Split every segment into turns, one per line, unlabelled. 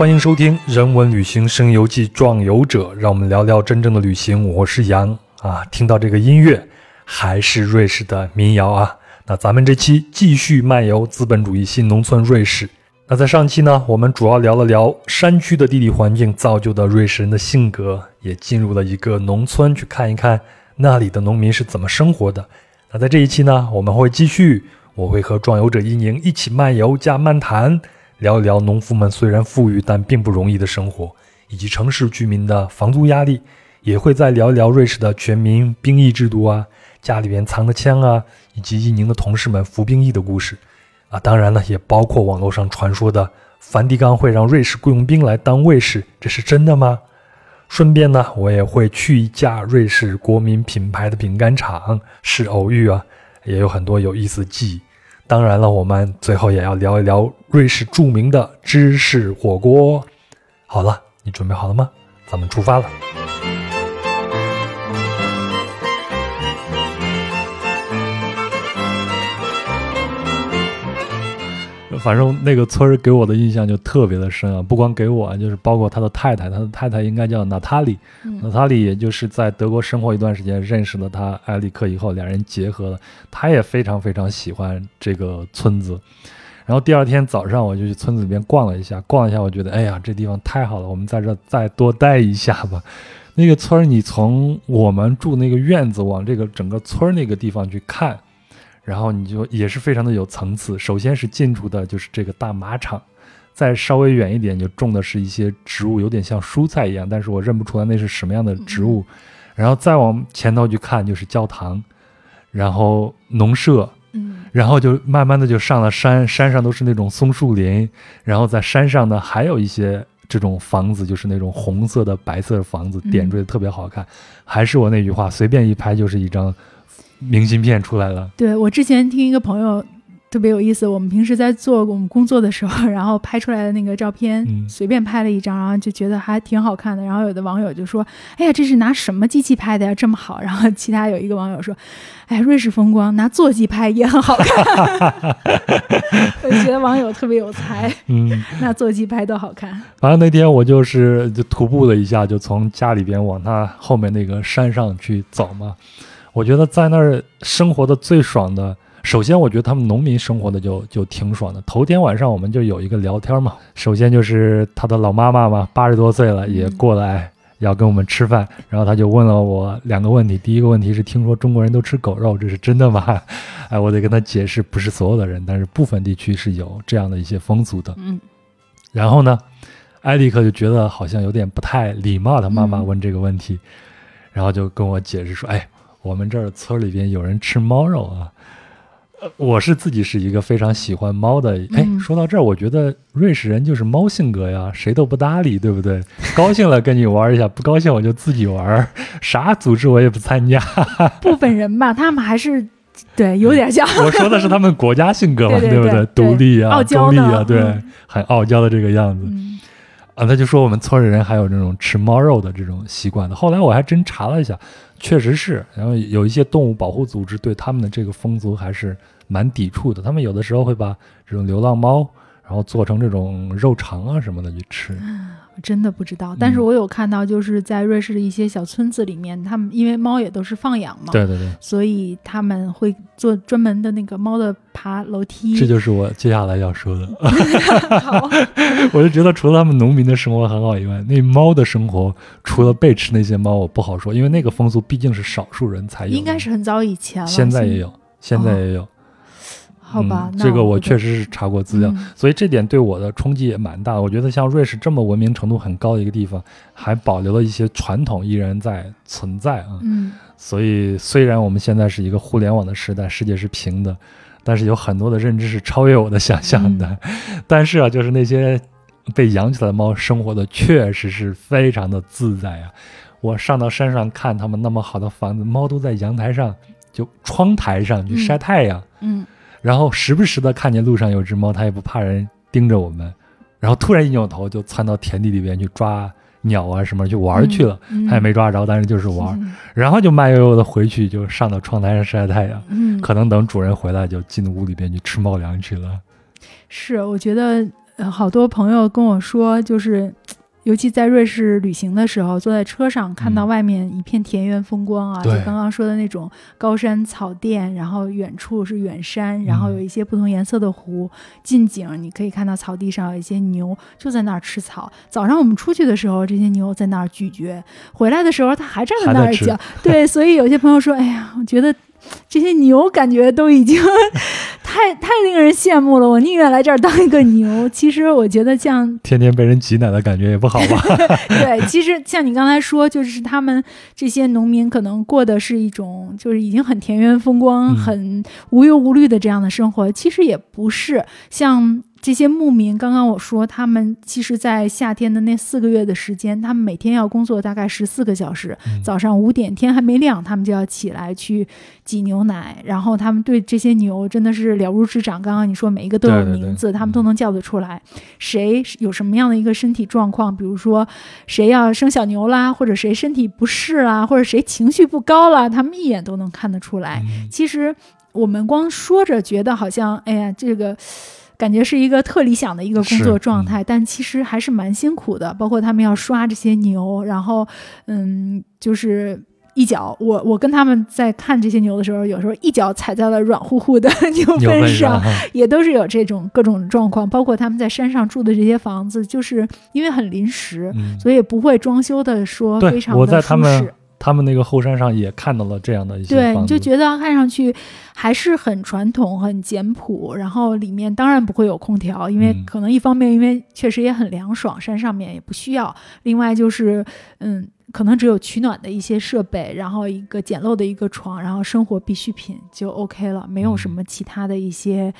欢迎收听《人文旅行声游记·壮游者》，让我们聊聊真正的旅行。我是杨啊，听到这个音乐，还是瑞士的民谣啊。那咱们这期继续漫游资本主义新农村瑞士。那在上期呢，我们主要聊了聊山区的地理环境造就的瑞士人的性格，也进入了一个农村去看一看那里的农民是怎么生活的。那在这一期呢，我们会继续，我会和壮游者一宁一起漫游加漫谈。聊一聊农夫们虽然富裕，但并不容易的生活，以及城市居民的房租压力，也会再聊一聊瑞士的全民兵役制度啊，家里边藏的枪啊，以及一宁的同事们服兵役的故事啊。当然了，也包括网络上传说的梵蒂冈会让瑞士雇佣兵来当卫士，这是真的吗？顺便呢，我也会去一家瑞士国民品牌的饼干厂，是偶遇啊，也有很多有意思的记忆。当然了，我们最后也要聊一聊瑞士著名的芝士火锅。好了，你准备好了吗？咱们出发了。反正那个村儿给我的印象就特别的深啊，不光给我，就是包括他的太太，他的太太应该叫娜塔莉，娜塔莉也就是在德国生活一段时间，认识了他埃里克以后，两人结合了，他也非常非常喜欢这个村子。然后第二天早上我就去村子里边逛了一下，逛了一下，我觉得哎呀，这地方太好了，我们在这再多待一下吧。那个村儿，你从我们住那个院子往这个整个村儿那个地方去看。然后你就也是非常的有层次。首先是进出的就是这个大马场，再稍微远一点就种的是一些植物，有点像蔬菜一样，但是我认不出来那是什么样的植物。然后再往前头去看就是教堂，然后农舍，嗯，然后就慢慢的就上了山，山上都是那种松树林，然后在山上呢还有一些这种房子，就是那种红色的、白色的房子，点缀的特别好看。还是我那句话，随便一拍就是一张。明信片出来了。
对我之前听一个朋友特别有意思，我们平时在做我们工作的时候，然后拍出来的那个照片，随便拍了一张，然后就觉得还挺好看的。然后有的网友就说：“哎呀，这是拿什么机器拍的呀？这么好。”然后其他有一个网友说：“哎，瑞士风光拿座机拍也很好看。”我觉得网友特别有才，嗯，拿座机拍都好看。
反正那天我就是就徒步了一下，就从家里边往他后面那个山上去走嘛。我觉得在那儿生活的最爽的，首先我觉得他们农民生活的就就挺爽的。头天晚上我们就有一个聊天嘛，首先就是他的老妈妈嘛，八十多岁了也过来要跟我们吃饭，然后他就问了我两个问题。第一个问题是听说中国人都吃狗肉，这是真的吗？哎，我得跟他解释，不是所有的人，但是部分地区是有这样的一些风俗的。嗯。然后呢，艾利克就觉得好像有点不太礼貌，他妈妈问这个问题，然后就跟我解释说，哎。我们这儿村里边有人吃猫肉啊，呃，我是自己是一个非常喜欢猫的。哎，说到这儿，我觉得瑞士人就是猫性格呀，谁都不搭理，对不对？高兴了跟你玩一下，不高兴我就自己玩，啥组织我也不参加。
部分人吧，他们还是对有点像。
我说的是他们国家性格嘛，对不对？独立啊，中立啊，对，很傲娇的这个样子。啊，他就说我们村里人还有这种吃猫肉的这种习惯的。后来我还真查了一下。确实是，然后有一些动物保护组织对他们的这个风俗还是蛮抵触的。他们有的时候会把这种流浪猫，然后做成这种肉肠啊什么的去吃。
真的不知道，但是我有看到，就是在瑞士的一些小村子里面，他们因为猫也都是放养嘛，
对对对，
所以他们会做专门的那个猫的爬楼梯。
这就是我接下来要说的。
好，
我就觉得除了他们农民的生活很好以外，那猫的生活除了被吃那些猫，我不好说，因为那个风俗毕竟是少数人才有。
应该是很早以前了，
现在也有，现在也有。
好吧，
这个我确实是查过资料，所以这点对我的冲击也蛮大。我觉得像瑞士这么文明程度很高的一个地方，还保留了一些传统依然在存在啊。嗯，所以虽然我们现在是一个互联网的时代，世界是平的，但是有很多的认知是超越我的想象的。但是啊，就是那些被养起来的猫生活的确实是非常的自在啊。我上到山上看他们那么好的房子，猫都在阳台上就窗台上去晒太阳。嗯。然后时不时的看见路上有只猫，它也不怕人盯着我们，然后突然一扭头就窜到田地里边去抓鸟啊什么去玩去了，它也没抓着，但是就是玩，然后就慢悠悠的回去，就上到窗台上晒太阳，可能等主人回来就进屋里边去吃猫粮去了。
是，我觉得。呃，好多朋友跟我说，就是。尤其在瑞士旅行的时候，坐在车上看到外面一片田园风光啊，就刚刚说的那种高山草甸，然后远处是远山，然后有一些不同颜色的湖，近景你可以看到草地上有一些牛就在那儿吃草。早上我们出去的时候，这些牛在那儿咀嚼，回来的时候它还站在那儿嚼。对，所以有些朋友说：“哎呀，我觉得。”这些牛感觉都已经 太太令人羡慕了，我宁愿来这儿当一个牛。其实我觉得像
天天被人挤奶的感觉也不好吧？
对，其实像你刚才说，就是他们这些农民可能过的是一种就是已经很田园风光、很无忧无虑的这样的生活，其实也不是像。这些牧民，刚刚我说，他们其实，在夏天的那四个月的时间，他们每天要工作大概十四个小时。早上五点，天还没亮，他们就要起来去挤牛奶。然后，他们对这些牛真的是了如指掌。刚刚你说每一个都有名字，他们都能叫得出来。谁有什么样的一个身体状况？比如说，谁要生小牛啦，或者谁身体不适啦，或者谁情绪不高啦，他们一眼都能看得出来。其实，我们光说着，觉得好像，哎呀，这个。感觉是一个特理想的一个工作状态，但其实还是蛮辛苦的。包括他们要刷这些牛，然后，嗯，就是一脚，我我跟他们在看这些牛的时候，有时候一脚踩在了软乎乎的牛粪上，也都是有这种各种状况。包括他们在山上住的这些房子，就是因为很临时，所以不会装修的说非常的舒适。
他们那个后山上也看到了这样的一些
对，你就觉得看上去还是很传统、很简朴。然后里面当然不会有空调，因为可能一方面因为确实也很凉爽，山上面也不需要。另外就是，嗯，可能只有取暖的一些设备，然后一个简陋的一个床，然后生活必需品就 OK 了，没有什么其他的一些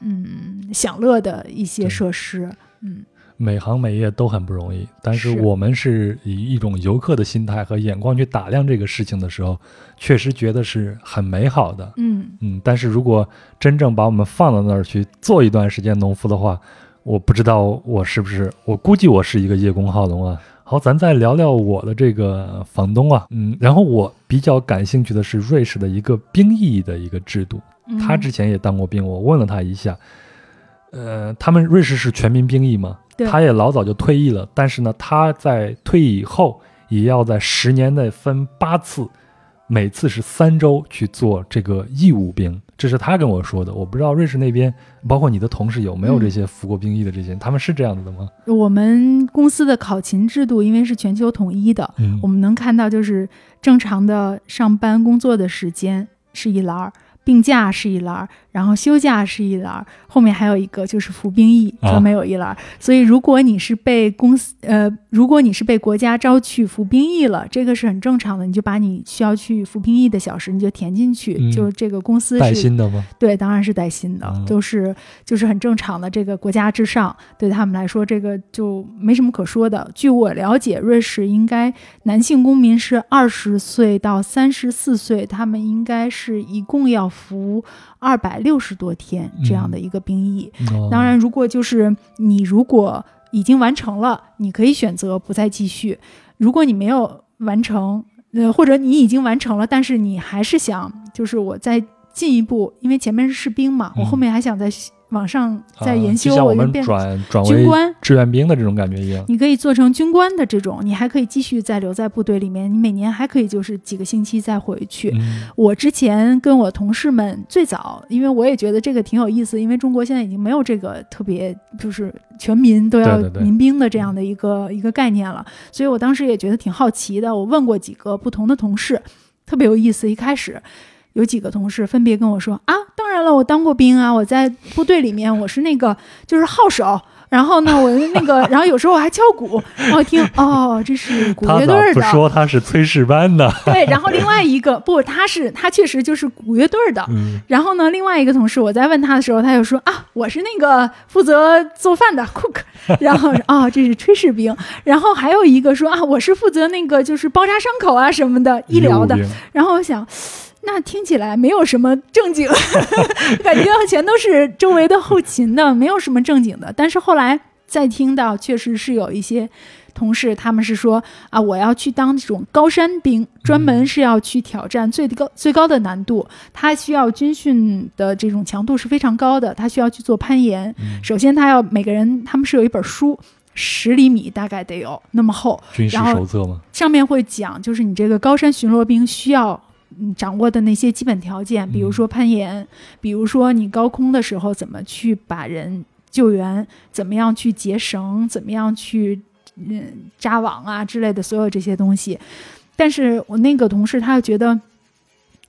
嗯享乐的一些设施，嗯。
每行每业都很不容易，但是我们是以一种游客的心态和眼光去打量这个事情的时候，确实觉得是很美好的。
嗯
嗯，但是如果真正把我们放到那儿去做一段时间农夫的话，我不知道我是不是，我估计我是一个叶公好龙啊。好，咱再聊聊我的这个房东啊，嗯，然后我比较感兴趣的是瑞士的一个兵役的一个制度，他之前也当过兵，我问了他一下，呃，他们瑞士是全民兵役吗？他也老早就退役了，但是呢，他在退役以后也要在十年内分八次，每次是三周去做这个义务兵，这是他跟我说的。我不知道瑞士那边，包括你的同事有没有这些服过兵役的这些，他们是这样子的吗？
我们公司的考勤制度因为是全球统一的，我们能看到就是正常的上班工作的时间是一栏儿，病假是一栏。然后休假是一栏，后面还有一个就是服兵役，专门有一栏。所以如果你是被公司呃，如果你是被国家招去服兵役了，这个是很正常的，你就把你需要去服兵役的小时你就填进去，就这个公司
带薪的吗？
对，当然是带薪的，都是就是很正常的。这个国家至上，对他们来说这个就没什么可说的。据我了解，瑞士应该男性公民是二十岁到三十四岁，他们应该是一共要服二百六。十多天这样的一个兵役，当然，如果就是你如果已经完成了，你可以选择不再继续；如果你没有完成，呃，或者你已经完成了，但是你还是想，就是我再进一步，因为前面是士兵嘛，我后面还想再。往上再研修，
我们转转为军官、志愿兵的这种感觉一样。
你可以做成军官的这种，你还可以继续再留在部队里面。你每年还可以就是几个星期再回去。我之前跟我同事们最早，因为我也觉得这个挺有意思，因为中国现在已经没有这个特别就是全民都要民兵的这样的一个一个概念了，所以我当时也觉得挺好奇的。我问过几个不同的同事，特别有意思。一开始。有几个同事分别跟我说啊，当然了，我当过兵啊，我在部队里面，我是那个就是号手。然后呢，我那个，然后有时候我还敲鼓，然后听哦，这是鼓乐队
的。说他是炊事班的？
对，然后另外一个不，他是他确实就是鼓乐队的。然后呢，另外一个同事我在问他的时候，他就说啊，我是那个负责做饭的 cook。然后啊，这是炊事兵。然后还有一个说啊，我是负责那个就是包扎伤口啊什么的医疗的。然后我想。那听起来没有什么正经，感觉全都是周围的后勤的，没有什么正经的。但是后来再听到，确实是有一些同事，他们是说啊，我要去当这种高山兵，专门是要去挑战最高最高的难度。他需要军训的这种强度是非常高的，他需要去做攀岩。首先，他要每个人，他们是有一本书，十厘米大概得有那么厚，
军事手册吗？
上面会讲，就是你这个高山巡逻兵需要掌握的那些基本条件，比如说攀岩，比如说你高空的时候怎么去把人。救援怎么样去结绳？怎么样去嗯扎网啊之类的所有这些东西？但是我那个同事他又觉得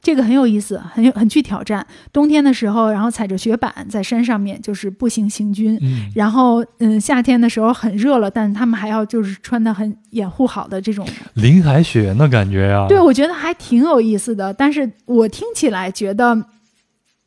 这个很有意思，很有很具挑战。冬天的时候，然后踩着雪板在山上面就是步行行军，然后嗯夏天的时候很热了，但他们还要就是穿的很掩护好的这种
林海雪原的感觉呀。
对，我觉得还挺有意思的。但是我听起来觉得。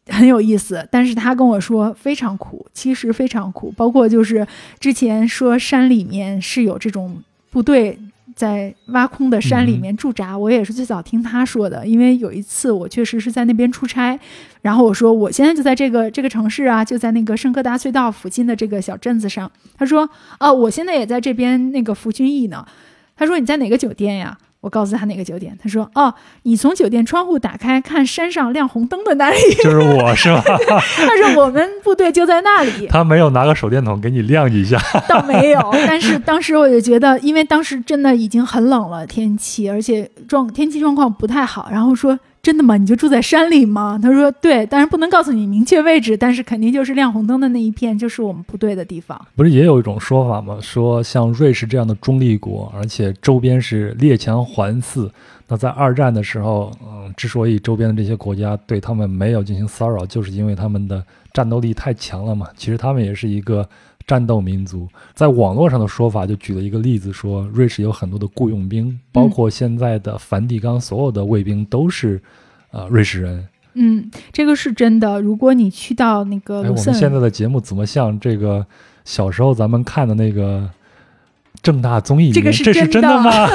很有意思，但是他跟我说非常苦，其实非常苦。包括就是之前说山里面是有这种部队在挖空的山里面驻扎，我也是最早听他说的。因为有一次我确实是在那边出差，然后我说我现在就在这个这个城市啊，就在那个圣科达隧道附近的这个小镇子上。他说哦，我现在也在这边那个服军役呢。他说你在哪个酒店呀？我告诉他哪个酒店，他说：“哦，你从酒店窗户打开，看山上亮红灯的那里，
就是我是吧？”
他说：“我们部队就在那里。”
他没有拿个手电筒给你亮一下，
倒没有。但是当时我就觉得，因为当时真的已经很冷了，天气，而且状天气状况不太好，然后说。真的吗？你就住在山里吗？他说对，但是不能告诉你明确位置，但是肯定就是亮红灯的那一片，就是我们部队的地方。
不是也有一种说法吗？说像瑞士这样的中立国，而且周边是列强环伺，那在二战的时候，嗯，之所以周边的这些国家对他们没有进行骚扰，就是因为他们的战斗力太强了嘛。其实他们也是一个。战斗民族，在网络上的说法就举了一个例子，说瑞士有很多的雇佣兵，包括现在的梵蒂冈所有的卫兵都是，呃，瑞士人。
嗯，这个是真的。如果你去到那个，
哎，我们现在的节目怎么像这个小时候咱们看的那个？正大综艺，
这个
是
真
的吗？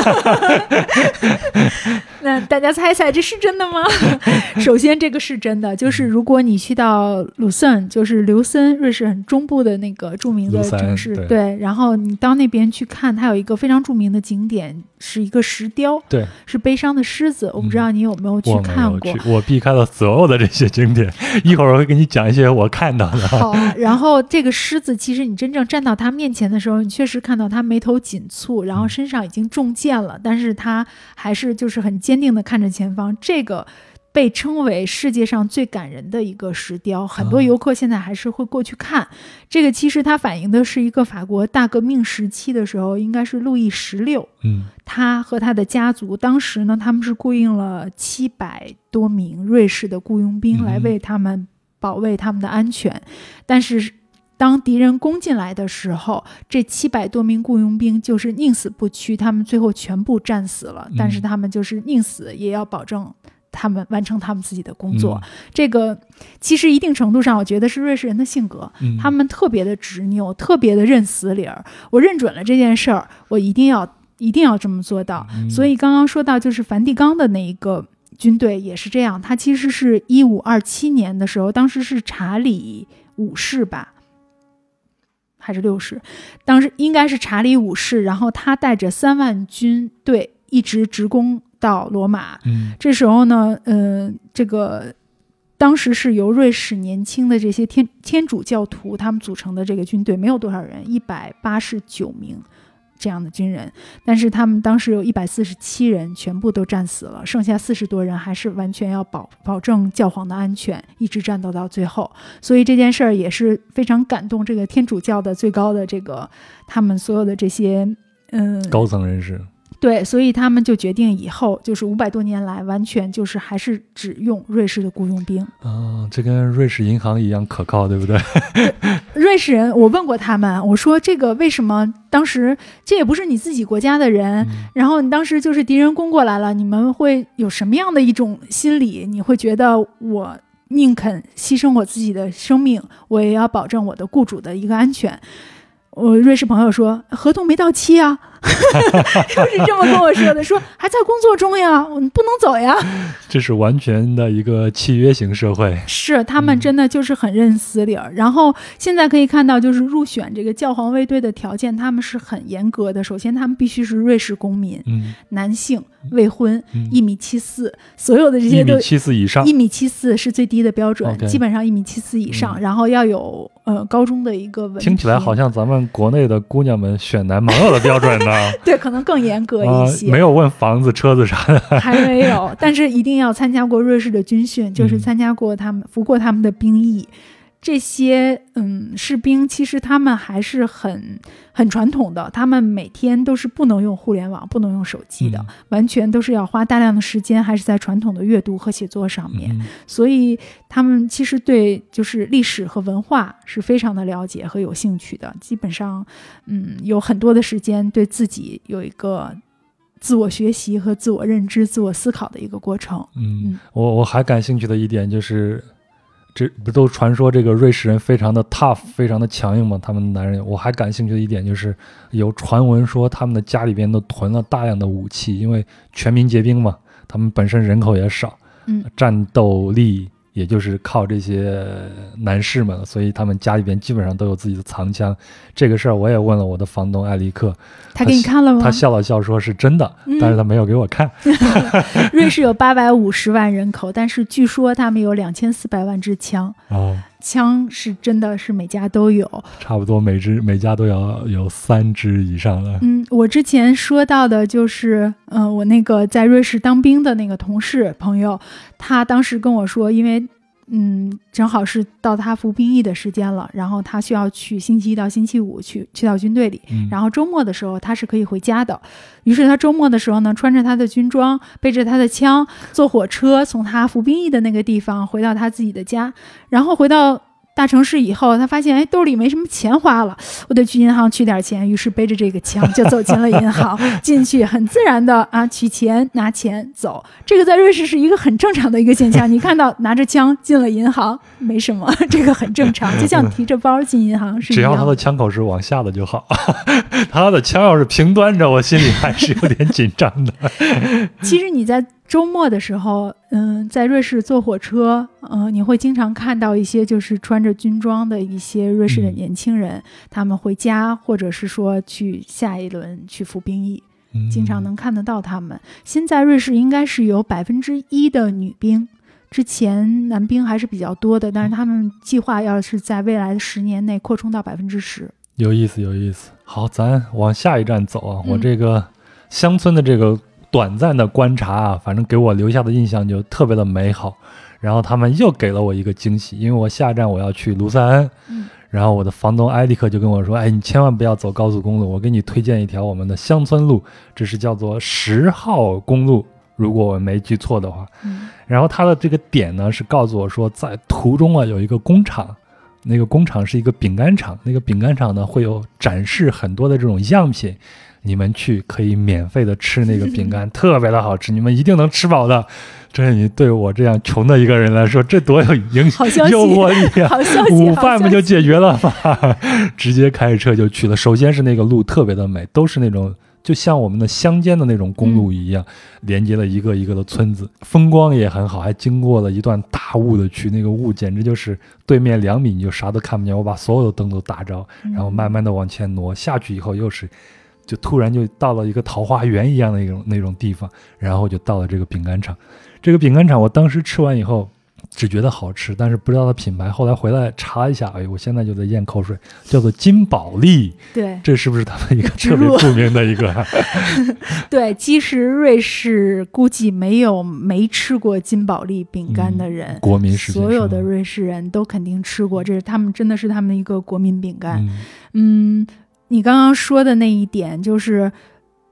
那大家猜猜，这是真的吗？首先，这个是真的，就是如果你去到鲁森，就是刘森，瑞士很中部的那个著名的城市，对，然后你到那边去看，它有一个非常著名的景点，是一个石雕，
对，
是悲伤的狮子。我不知道你有没有去看过？
我避开了所有的这些景点，一会儿我会给你讲一些我看到的。
好，然后这个狮子，其实你真正站到它面前的时候，你确实看到它眉头。紧蹙，然后身上已经中箭了，但是它还是就是很坚定的看着前方。这个被称为世界上最感人的一个石雕，很多游客现在还是会过去看。这个其实它反映的是一个法国大革命时期的时候，应该是路易十六，
嗯，
他和他的家族当时呢，他们是雇佣了七百多名瑞士的雇佣兵来为他们保卫他们的安全，但是。当敌人攻进来的时候，这七百多名雇佣兵就是宁死不屈，他们最后全部战死了。但是他们就是宁死也要保证他们完成他们自己的工作。这个其实一定程度上，我觉得是瑞士人的性格，他们特别的执拗，特别的认死理儿。我认准了这件事儿，我一定要一定要这么做到。所以刚刚说到就是梵蒂冈的那一个军队也是这样，他其实是一五二七年的时候，当时是查理五世吧。还是六世，当时应该是查理五世，然后他带着三万军队一直直攻到罗马。
嗯，
这时候呢，嗯，这个当时是由瑞士年轻的这些天天主教徒他们组成的这个军队，没有多少人，一百八十九名。这样的军人，但是他们当时有一百四十七人全部都战死了，剩下四十多人还是完全要保保证教皇的安全，一直战斗到最后。所以这件事儿也是非常感动这个天主教的最高的这个他们所有的这些嗯
高层人士。
对，所以他们就决定以后就是五百多年来，完全就是还是只用瑞士的雇佣兵。
啊，这跟瑞士银行一样可靠，对不对？
瑞士人，我问过他们，我说这个为什么当时这也不是你自己国家的人，然后你当时就是敌人攻过来了，你们会有什么样的一种心理？你会觉得我宁肯牺牲我自己的生命，我也要保证我的雇主的一个安全？我瑞士朋友说，合同没到期啊。就是这么跟我说的，说还在工作中呀，我们不能走呀。
这是完全的一个契约型社会，
是他们真的就是很认死理儿。然后现在可以看到，就是入选这个教皇卫队的条件，他们是很严格的。首先，他们必须是瑞士公民，
嗯，
男性，未婚，一米七四，所有的这些都
一米七四以上，
一米七四是最低的标准基本上一米七四以上，然后要有呃高中的一个文。
听起来好像咱们国内的姑娘们选男朋友的标准呢。
对，可能更严格
啊
一些。，
没有问房子、车子啥的。
还没有，但是一定要参加过瑞士的军训，就是
嗯
参加过他们服过他们的兵役。这些嗯士兵其实他们还是很很传统的，他们每天都是不能用互联网、不能用手机的，
嗯
完全都是要花大量的时间，还是在传统的阅读和写作上面。
嗯
所以他们其实对就是历史和文化是非常的了解和有兴趣的，基本上，嗯，有很多的时间对自己有一个自我学习和自我认知、自我思考的一个过程。
嗯
嗯，
我我还感兴趣的一点就是，这不都传说这个瑞士人非常的 tough，非常的强硬吗？他们男人，我还感兴趣的一点就是，有传闻说他们的家里边都囤了大量的武器，因为全民皆兵嘛，他们本身人口也少，
嗯，
战斗力也就是靠这些男士们，所以他们家里边基本上都有自己的藏枪。这个事儿我也问了我的房东艾利克，
他给你看了吗？
他笑了笑说是真的，
嗯
但是他没有给我看。
瑞士有八百五十万人口，但是据说他们有两千四百万支枪，
哦，
枪是真的是每家都有。
差不多每只每家都要有三只以上了。
嗯，我之前说到的就是，嗯、我那个在瑞士当兵的那个同事朋友，他当时跟我说，因为，嗯，正好是到他服兵役的时间了，然后他需要去星期一到星期五去去到军队里，
嗯，
然后周末的时候他是可以回家的。于是他周末的时候呢，穿着他的军装，背着他的枪，坐火车从他服兵役的那个地方回到他自己的家。然后回到大城市以后，他发现哎兜里没什么钱花了，我得去银行取点钱。于是背着这个枪就走进了银行，进去很自然的啊取钱拿钱走。这个在瑞士是一个很正常的一个现象。你看到拿着枪进了银行没什么，这个很正常，就像提着包进银行是一
只要。他的枪口是往下的就好。他的枪要是平端着，我心里还是有点紧张的。
其实你在周末的时候，嗯，在瑞士坐火车，嗯，你会经常看到一些就是穿着军装的一些瑞士的
嗯
年轻人，他们回家，或者是说去下一轮去服兵役，经常能看得到他们。现在瑞士应该是有百分之一的女兵。之前男兵还是比较多的，但是他们计划要是在未来的十年内扩充到百分之十。
有意思，有意思。好，咱往下一站走啊。
嗯
我这个乡村的这个短暂的观察啊，反正给我留下的印象就特别的美好。然后他们又给了我一个惊喜，因为我下站我要去卢塞恩，
嗯
然后我的房东埃里克就跟我说：“哎，你千万不要走高速公路，我给你推荐一条我们的乡村路，这是叫做十号公路，如果我没记错的话。”
嗯
然后他的这个点呢是告诉我说，在途中啊有一个工厂，那个工厂是一个饼干厂，那个饼干厂呢会有展示很多的这种样品，你们去可以免费的吃那个饼干，特别的好吃，你们一定能吃饱的。这你对我这样穷的一个人来说，这多有影
响
诱惑力啊！午饭不就解决了吗？直接开着车就去了。首先是那个路特别的美，都是那种就像我们的乡间的那种公路一样，连接了一个一个的村子，风光也很好，还经过了一段大雾的区，那个雾简直就是对面两米你就啥都看不见。我把所有的灯都打着，然后慢慢的往前挪，下去以后又是。就突然就到了一个桃花源一样的那种那种地方，然后就到了这个饼干厂。这个饼干厂，我当时吃完以后，只觉得好吃，但是不知道它品牌。后来回来查一下，哎，我现在就在咽口水，叫做金宝利，
对
这是不是他们一个特别著名的一个？
对，其实瑞士估计没有没吃过金宝利饼干的人，
国民食品
所有的瑞士人都肯定吃过，这是他们真的是他们的一个国民饼干。
嗯
嗯，你刚刚说的那一点就是，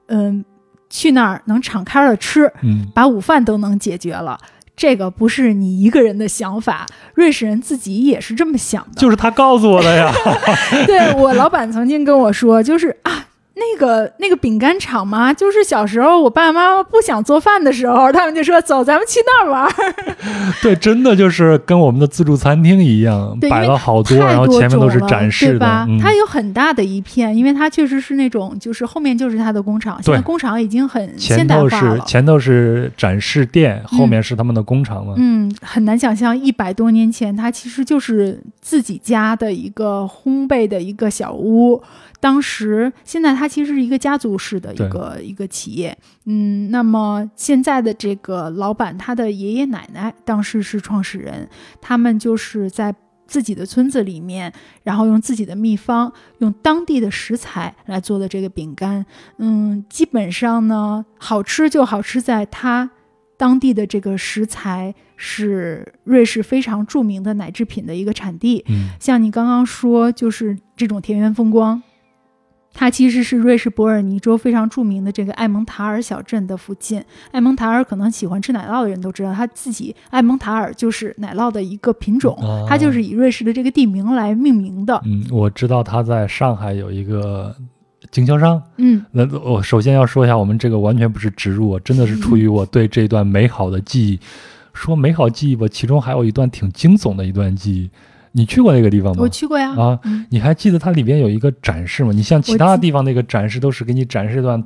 嗯，去那儿能敞开了吃，
嗯
把午饭都能解决了。这个不是你一个人的想法，瑞士人自己也是这么想的。
就是他告诉我的呀。
对我老板曾经跟我说，就是啊，那个那个饼干厂嘛，就是小时候我爸爸妈妈不想做饭的时候，他们就说走，咱们去那儿玩。
对，真的就是跟我们的自助餐厅一样，摆了好
多，
然后前面都是展示
的，吧？它有很大的一片，因为它确实是那种，就是后面就是它的工厂。现在工厂已经很现代
化了。前头是展示店，后面是他们的工厂嘛。
嗯，很难想象一百多年前，它其实就是自己家的一个烘焙的一个小屋。当时，现在它其实是一个家族式的一个一个企业，嗯，那么现在的这个老板，他的爷爷奶奶当时是创始人，他们就是在自己的村子里面，然后用自己的秘方，用当地的食材来做的这个饼干，嗯，基本上呢，好吃就好吃在它当地的这个食材是瑞士非常著名的奶制品的一个产地，
嗯，
像你刚刚说，就是这种田园风光。它其实是瑞士伯尔尼州非常著名的这个艾蒙塔尔小镇的附近。艾蒙塔尔可能喜欢吃奶酪的人都知道，它自己艾蒙塔尔就是奶酪的一个品种，它就是以瑞士的这个地名来命名的。
嗯，我知道它在上海有一个经销商。
嗯，
那我首先要说一下，我们这个完全不是植入，真的是出于我对这段美好的记忆。说美好记忆吧，其中还有一段挺惊悚的一段记忆。你去过那个地方吗？
我去过呀。
啊，你还记得它里边有一个展示吗？你像其他地方那个展示都是给你展示一段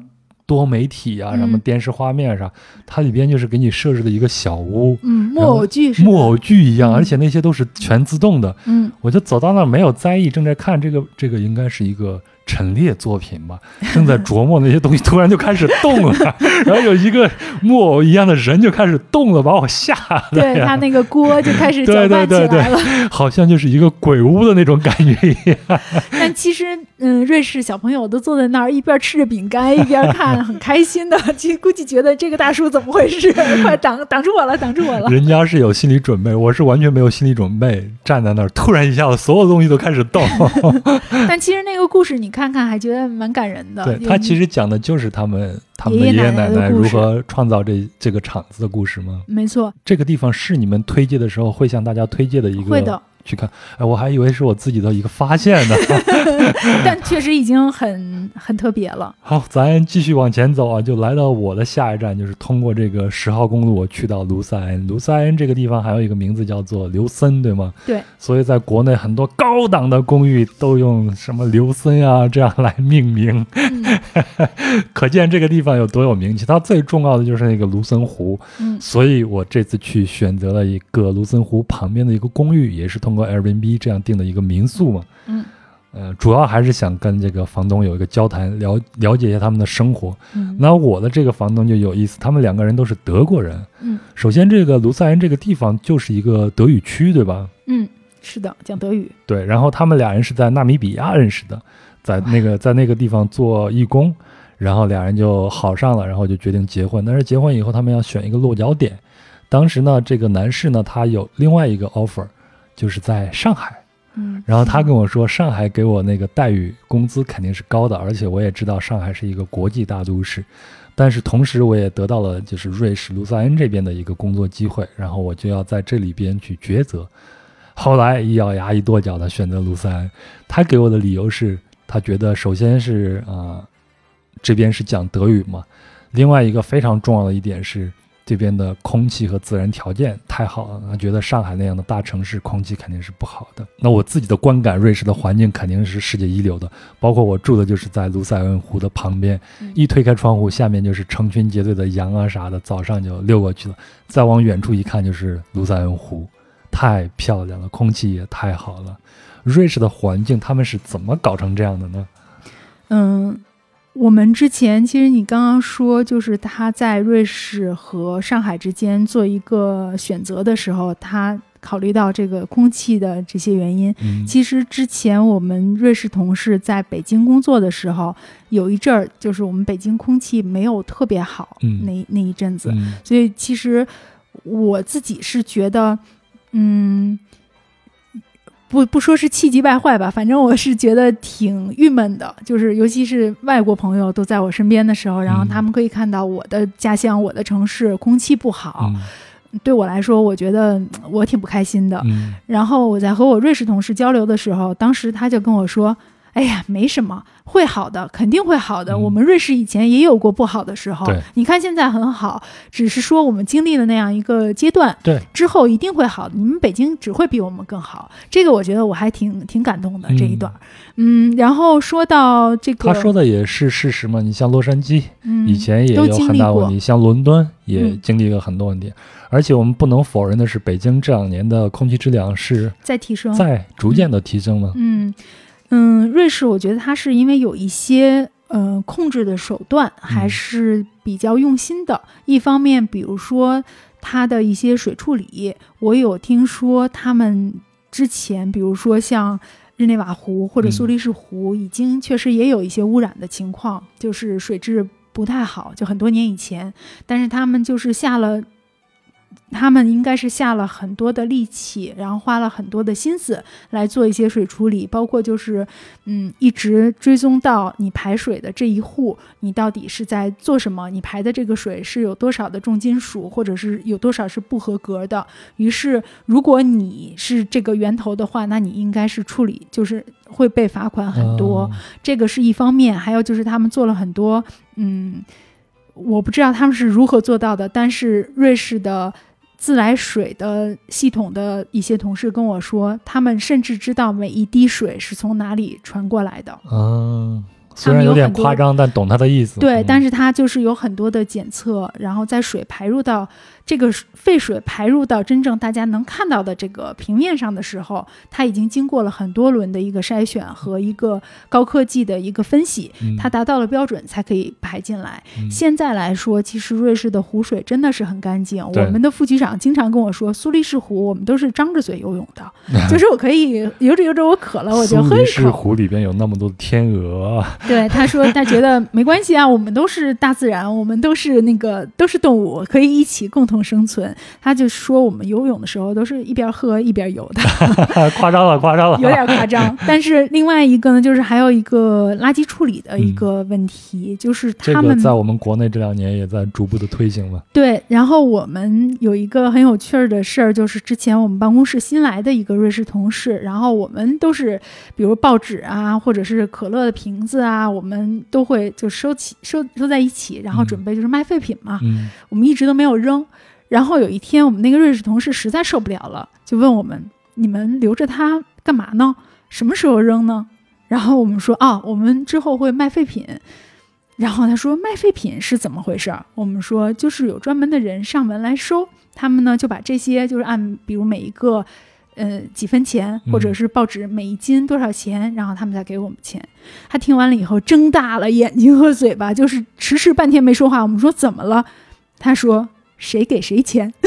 多媒体啊，什么电视画面啥，它里边就是给你设置的一个小屋，
嗯，木偶剧
木偶剧一样，而且那些都是全自动的。
嗯，
我就走到那儿没有在意，正在看这个，这个应该是一个。陈列作品吧，正在琢磨那些东西，突然就开始动了，然后有一个木偶一样的人就开始动了，把我吓的。
对他那个锅就开始搅拌起来了，
好像就是一个鬼屋的那种感觉一样。
但其实，嗯，瑞士小朋友都坐在那儿，一边吃着饼干，一边看，很开心的。其实估计觉得这个大叔怎么回事？快挡挡住我了，挡住我了！
人家是有心理准备，我是完全没有心理准备，站在那儿，突然一下子，所有东西都开始动。
但其实那个故事，你看。看看还觉得蛮感人的。
对他其实讲的就是他们他们的
爷
爷奶奶如何创造这这个厂子的故事吗？
没错，
这个地方是你们推介的时候会向大家推荐的一个。
会的。
去看，哎，我还以为是我自己的一个发现呢，
但确实已经很很特别了。
好，咱继续往前走啊，就来到我的下一站，就是通过这个十号公路，我去到卢塞恩。卢塞恩这个地方还有一个名字叫做刘森，对吗？
对。
所以在国内很多高档的公寓都用什么刘森啊这样来命名，可见这个地方有多有名气。它最重要的就是那个卢森湖，
嗯，
所以我这次去选择了一个卢森湖旁边的一个公寓，也是通过。Airbnb 这样订的一个民宿嘛，
嗯，
呃，主要还是想跟这个房东有一个交谈，了了解一下他们的生活。
嗯，
那我的这个房东就有意思，他们两个人都是德国人。
嗯，
首先这个卢塞恩这个地方就是一个德语区，对吧？
嗯，是的，讲德语。
对，然后他们俩人是在纳米比亚认识的，在那个在那个地方做义工，然后俩人就好上了，然后就决定结婚。但是结婚以后，他们要选一个落脚点。当时呢，这个男士呢，他有另外一个 offer。就是在上海，
嗯，
然后他跟我说，上海给我那个待遇、工资肯定是高的，而且我也知道上海是一个国际大都市，但是同时我也得到了就是瑞士卢塞恩这边的一个工作机会，然后我就要在这里边去抉择。后来一咬牙一跺脚的选择卢塞恩，他给我的理由是他觉得首先是啊，这边是讲德语嘛，另外一个非常重要的一点是。这边的空气和自然条件太好了，他觉得上海那样的大城市空气肯定是不好的。那我自己的观感，瑞士的环境肯定是世界一流的，包括我住的就是在卢塞恩湖的旁边，一推开窗户，下面就是成群结队的羊啊啥的，早上就溜过去了。再往远处一看，就是卢塞恩湖，太漂亮了，空气也太好了。瑞士的环境他们是怎么搞成这样的呢？
嗯。我们之前其实你刚刚说，就是他在瑞士和上海之间做一个选择的时候，他考虑到这个空气的这些原因。其实之前我们瑞士同事在北京工作的时候，有一阵儿就是我们北京空气没有特别好，那那一阵子，所以其实我自己是觉得，嗯。不不说是气急败坏吧，反正我是觉得挺郁闷的。就是尤其是外国朋友都在我身边的时候，然后他们可以看到我的家乡、我的城市空气不好，对我来说，我觉得我挺不开心的。然后我在和我瑞士同事交流的时候，当时他就跟我说：“哎呀，没什么，会好的，肯定会好的。我们瑞士以前也有过不好的时候，你看现在很好，只是说我们经历了那样一个阶段，
对，
之后一定会好。你们北京只会比我们更好，这个我觉得我还挺挺感动的这一段。嗯，然后说到这个，
他说的也是事实嘛。你像洛杉矶，以前也有很大问题，像伦敦也经历了很多问题。而且我们不能否认的是，北京这两年的空气质量是
在提升，
在逐渐的提升了。
嗯。嗯，瑞士，我觉得它是因为有一些呃控制的手段还是比较用心的。一方面，比如说它的一些水处理，我有听说他们之前，比如说像日内瓦湖或者苏黎世湖，已经确实也有一些污染的情况，就是水质不太好，就很多年以前。但是他们就是下了。他们应该是下了很多的力气，然后花了很多的心思来做一些水处理，包括就是，嗯，一直追踪到你排水的这一户，你到底是在做什么？你排的这个水是有多少的重金属，或者是有多少是不合格的？于是，如果你是这个源头的话，那你应该是处理，就是会被罚款很多。这个是一方面，还有就是他们做了很多，嗯。我不知道他们是如何做到的，但是瑞士的自来水的系统的一些同事跟我说，他们甚至知道每一滴水是从哪里传过来的。
嗯。虽然有点夸张，但懂他的意思。
对，但是它就是有很多的检测，然后在水排入到这个废水排入到真正大家能看到的这个平面上的时候，它已经经过了很多轮的一个筛选和一个高科技的一个分析，它达到了标准才可以排进来。现在来说，其实瑞士的湖水真的是很干净。我们的副局长经常跟我说，苏黎世湖我们都是张着嘴游泳的，就是我可以游着游着我渴了，我就喝一口。苏黎
世湖里边有那么多的天鹅。
对，他说他觉得没关系啊，我们都是大自然，我们都是那个都是动物，可以一起共同生存。他就说我们游泳的时候都是一边喝一边游的，
夸张了，夸张了，
有点夸张。但是另外一个呢，就是还有一个垃圾处理的一个问题，就是他们
在我们国内这两年也在逐步的推行了。
对，然后我们有一个很有趣儿的事儿，就是之前我们办公室新来的一个瑞士同事，然后我们都是比如报纸啊，或者是可乐的瓶子啊。啊，我们都会就收起收收在一起，然后准备就是卖废品嘛。
嗯，
我们一直都没有扔。然后有一天，我们那个瑞士同事实在受不了了，就问我们：“你们留着它干嘛呢？什么时候扔呢？”然后我们说：“啊，我们之后会卖废品。”然后他说：“卖废品是怎么回事？”我们说：“就是有专门的人上门来收，他们呢就把这些就是按比如每一个。”呃，几分钱，或者是报纸每一斤多少钱，然后他们再给我们钱。他听完了以后，睁大了眼睛和嘴巴，就是迟迟半天没说话。我们说怎么了？他说谁给谁钱？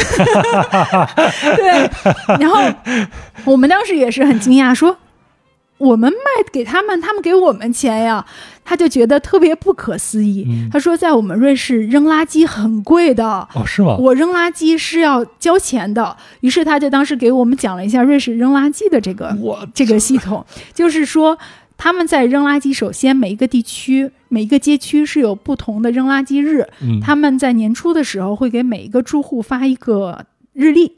对，然后我们当时也是很惊讶，说。我们卖给他们，他们给我们钱呀，他就觉得特别不可思议。他说，在我们瑞士扔垃圾很贵的
哦，是吗？
我扔垃圾是要交钱的。于是他就当时给我们讲了一下瑞士扔垃圾的这个这个系统，就是说他们在扔垃圾，首先每一个地区、每一个街区是有不同的扔垃圾日。他们在年初的时候会给每一个住户发一个。日历，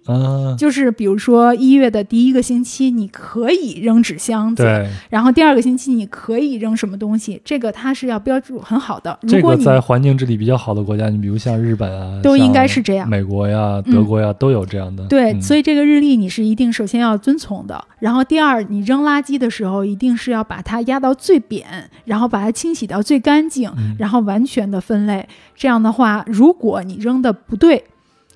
就是比如说一月的第一个星期，你可以扔纸箱子，然后第二个星期你可以扔什么东西，这个它是要标注很好的。
这个在环境治理比较好的国家，你比如像日本啊，
都应该是这样。
美国呀、德国呀都有这样的。
对，所以这个日历你是一定首先要遵从的。然后第二，你扔垃圾的时候一定是要把它压到最扁，然后把它清洗到最干净，然后完全的分类。这样的话，如果你扔的不对。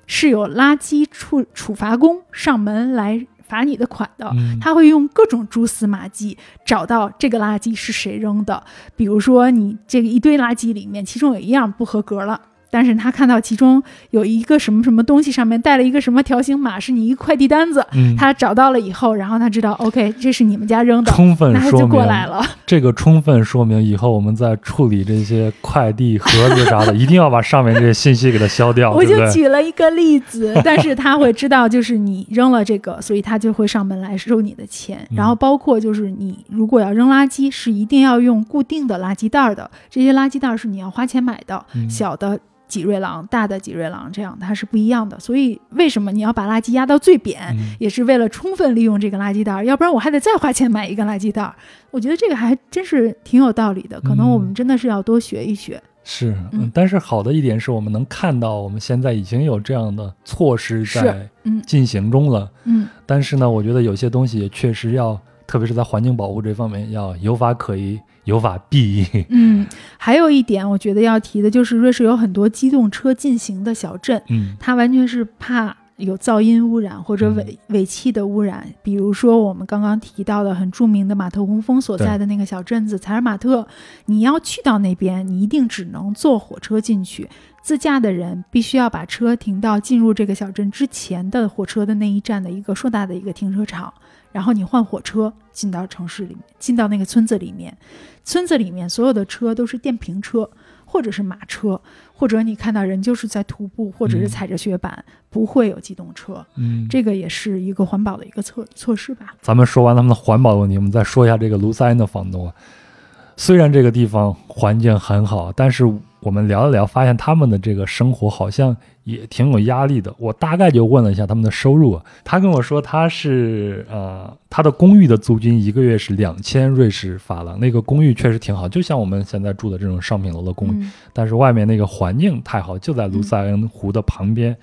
是有垃圾处处罚工上门来罚你的款的，他会用各种蛛丝马迹找到这个垃圾是谁扔的。比如说，你这个一堆垃圾里面，其中有一样不合格了。但是他看到其中有一个什么什么东西，上面带了一个什么条形码，是你一个快递单子。他找到了以后，然后他知道，OK，这是你们家扔的，
充分说明
过来了。
这个充分说明以后我们在处理这些快递盒子啥的，一定要把上面这些信息给它消掉。
我就举了一个例子，但是他会知道，就是你扔了这个，所以他就会上门来收你的钱。然后包括就是你如果要扔垃圾，是一定要用固定的垃圾袋的，这些垃圾袋是你要花钱买的，小的。脊锐廊、大的脊锐廊，这样它是不一样的。所以为什么你要把垃圾压到最扁，也是为了充分利用这个垃圾袋儿，要不然我还得再花钱买一个垃圾袋儿。我觉得这个还真是挺有道理的，可能我们真的是要多学一学。
是，嗯，但是好的一点是我们能看到，我们现在已经有这样的措施在进行中了。
嗯，
但是呢，我觉得有些东西也确实要，特别是在环境保护这方面，要有法可依。有法必依。
嗯，还有一点，我觉得要提的就是，瑞士有很多机动车进行的小镇，
嗯，
它完全是怕有噪音污染或者尾尾气的污染。比如说我们刚刚提到的很著名的马特洪峰所在的那个小镇子采尔马特，你要去到那边，你一定只能坐火车进去，自驾的人必须要把车停到进入这个小镇之前的火车的那一站的一个硕大的一个停车场。然后你换火车进到城市里面，进到那个村子里面，村子里面所有的车都是电瓶车，或者是马车，或者你看到人就是在徒步，或者是踩着雪板，不会有机动车。
嗯，
这个也是一个环保的一个措措施吧。
咱们说完他们的环保问题，我们再说一下这个卢塞恩的房东。虽然这个地方环境很好，但是我们聊了聊，发现他们的这个生活好像也挺有压力的。我大概就问了一下他们的收入，他跟我说他是呃，他的公寓的租金一个月是两千瑞士法郎。那个公寓确实挺好，就像我们现在住的这种商品楼的公寓，但是外面那个环境太好，就在卢塞恩湖的旁边。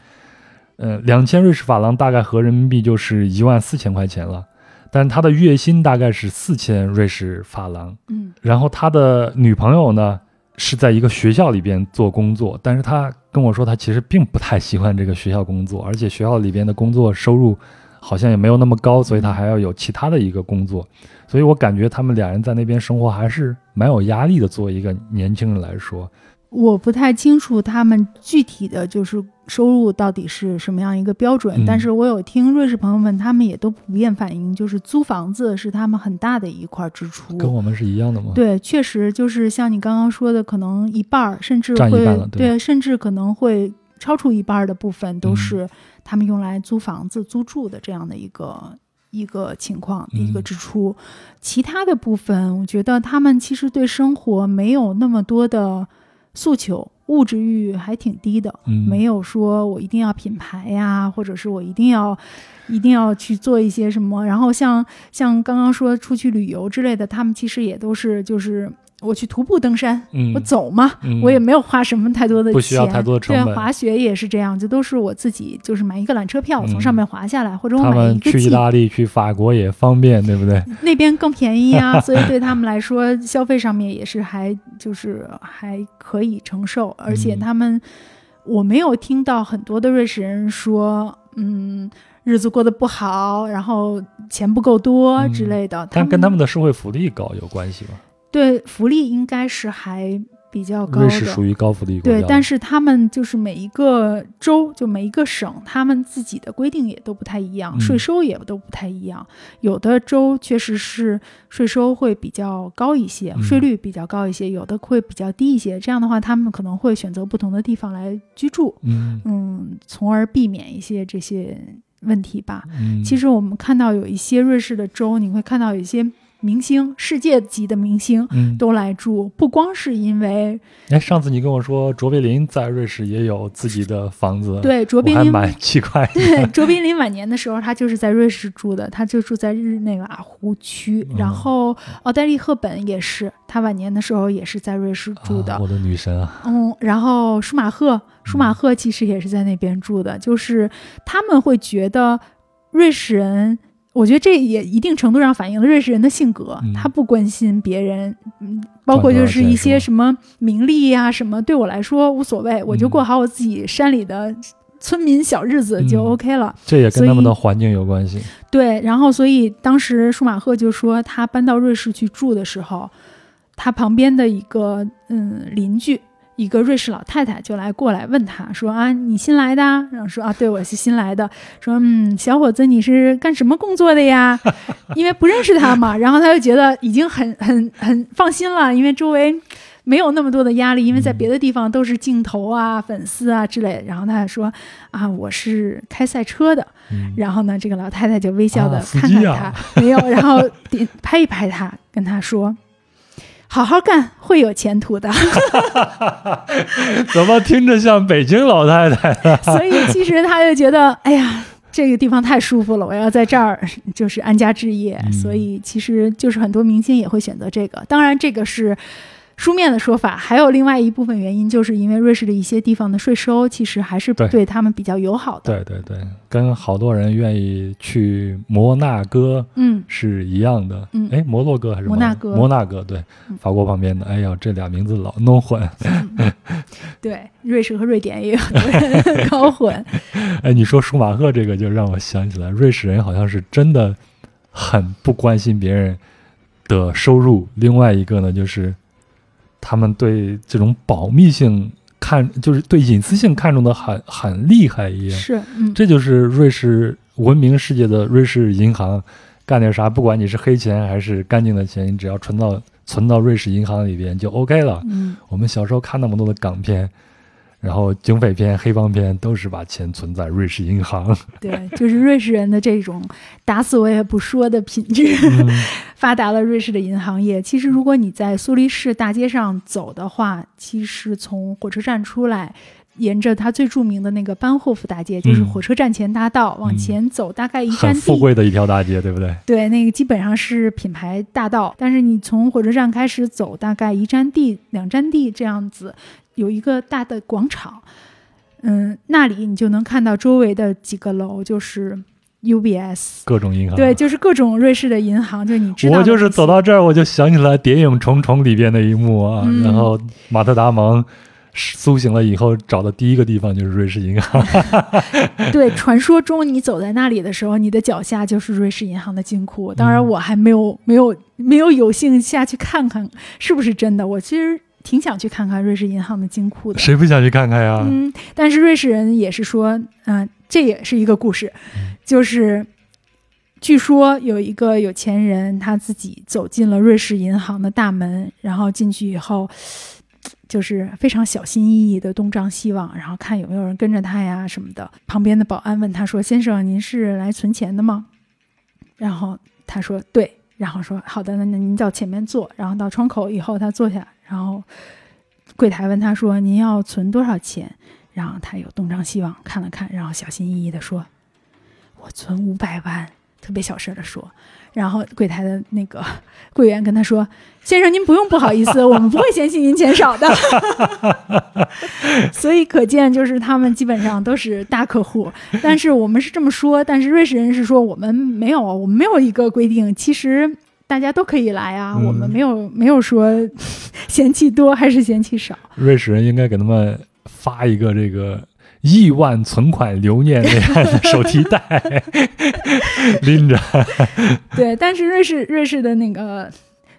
呃，两千瑞士法郎大概合人民币就是一万四千块钱了。但他的月薪大概是四千瑞士法郎，
嗯，
然后他的女朋友呢是在一个学校里边做工作，但是他跟我说他其实并不太喜欢这个学校工作，而且学校里边的工作收入好像也没有那么高，所以他还要有其他的一个工作，所以我感觉他们俩人在那边生活还是蛮有压力的，作为一个年轻人来说。
我不太清楚他们具体的就是收入到底是什么样一个标准，但是我有听瑞士朋友们，他们也都普遍反映，就是租房子是他们很大的一块支出，
跟我们是一样的吗？
对，确实就是像你刚刚说的，可能一半儿甚至会
对，
甚至可能会超出一半的部分都是他们用来租房子、租住的这样的一个一个情况一个支出，其他的部分，我觉得他们其实对生活没有那么多的。诉求物质欲还挺低的，没有说我一定要品牌呀，或者是我一定要，一定要去做一些什么。然后像像刚刚说出去旅游之类的，他们其实也都是就是。我去徒步登山，我走嘛，我也没有花什么太多的钱，
不需要太多的成
本。对，滑雪也是这样，这都是我自己，就是买一个缆车票从上面滑下来，或者我买一个。
去意大利、去法国也方便，对不对？
那边更便宜啊，所以对他们来说，消费上面也是还就是还可以承受。而且他们，我没有听到很多的瑞士人说，嗯，日子过得不好，然后钱不够多之类的。
但跟他们的社会福利高有关系吗？
对福利应该是还比较高
的，瑞士属于高福利
国家。对，但是他们就是每一个州，就每一个省，他们自己的规定也都不太一样，税收也都不太一样。有的州确实是税收会比较高一些，税率比较高一些；有的会比较低一些。这样的话，他们可能会选择不同的地方来居住，
嗯
嗯，从而避免一些这些问题吧。其实我们看到有一些瑞士的州，你会看到有一些。明星，世界级的明星都来住，不光是因为。
哎，上次你跟我说卓别林在瑞士也有自己的房子，
对，卓别林
蛮奇怪。
对，卓别林晚年的时候，他就是在瑞士住的，他就住在日内瓦湖区。然后奥黛丽·赫本也是，他晚年的时候也是在瑞士住的。
我的女神啊！
嗯，然后舒马赫，舒马赫其实也是在那边住的，就是他们会觉得瑞士人。我觉得这也一定程度上反映了瑞士人的性格，他不关心别人，嗯，包括就是一些什么名利呀什么，对我来说无所谓，我就过好我自己山里的村民小日子就 OK 了。
这也跟他们的环境有关系。
对，然后所以当时舒马赫就说，他搬到瑞士去住的时候，他旁边的一个嗯邻居。一个瑞士老太太就来过来问他说：“啊，你新来的？”然后说：“啊，对，我是新来的。”说：“嗯，小伙子，你是干什么工作的呀？” 因为不认识他嘛，然后他就觉得已经很很很放心了，因为周围没有那么多的压力，因为在别的地方都是镜头啊、粉丝啊之类。然后他说：“啊，我是开赛车的。”然后呢，这个老太太就微笑的看看他，没有，然后点拍一拍他，跟他说。好好干会有前途的。
怎么听着像北京老太太？
所以其实他就觉得，哎呀，这个地方太舒服了，我要在这儿就是安家置业。所以其实就是很多明星也会选择这个。当然，这个是。书面的说法，还有另外一部分原因，就是因为瑞士的一些地方的税收其实还是对他们比较友好的。
对对对，跟好多人愿意去摩纳哥，
嗯，
是一样的。嗯，哎，摩洛哥还是摩
纳哥？
摩纳哥，对，法国旁边的。哎呀，这俩名字老弄混。
对，瑞士和瑞典也有很多人 搞混。
哎，你说舒马赫这个，就让我想起来，瑞士人好像是真的很不关心别人的收入。另外一个呢，就是。他们对这种保密性看，就是对隐私性看重的很很厉害一样。
是，
这就是瑞士闻名世界的瑞士银行，干点啥，不管你是黑钱还是干净的钱，你只要存到存到瑞士银行里边就 OK 了。
嗯，
我们小时候看那么多的港片。然后警匪片、黑帮片都是把钱存在瑞士银行。
对，就是瑞士人的这种打死我也不说的品质，发达了瑞士的银行业。其实，如果你在苏黎世大街上走的话，其实从火车站出来，沿着它最著名的那个班霍夫大街，就是火车站前大道往前走，大概一站地，
富贵的一条大街，对不对？
对，那个基本上是品牌大道。但是你从火车站开始走，大概一站地、两站地这样子。有一个大的广场，嗯，那里你就能看到周围的几个楼，就是 UBS
各种银行，
对，就是各种瑞士的银行，就你知道。
我就是走到这儿，我就想起来《谍影重重》里边的一幕啊，然后马特·达蒙苏醒了以后找的第一个地方就是瑞士银行。
对，传说中你走在那里的时候，你的脚下就是瑞士银行的金库。当然，我还没有没有没有有幸下去看看是不是真的。我其实。挺想去看看瑞士银行的金库的，
谁不想去看看呀？
嗯，但是瑞士人也是说，嗯，这也是一个故事，就是据说有一个有钱人他自己走进了瑞士银行的大门，然后进去以后，就是非常小心翼翼的东张西望，然后看有没有人跟着他呀什么的。旁边的保安问他说：“先生，您是来存钱的吗？”然后他说：“对。”然后说：“好的，那那您到前面坐。”然后到窗口以后，他坐下。然后柜台问他说：“您要存多少钱？”然后他又东张西望看了看，然后小心翼翼地说：“我存五百万。”特别小声的说。然后柜台的那个 柜员跟他说：“先生，您不用不好意思，我们不会嫌弃您钱少的。”所以可见，就是他们基本上都是大客户。但是我们是这么说，但是瑞士人是说我们没有，我们没有一个规定。其实。大家都可以来啊，我们没有没有说 嫌弃多还是嫌弃少。
瑞士人应该给他们发一个这个亿万存款留念那样的手提袋，拎着。
对，但是瑞士瑞士的那个。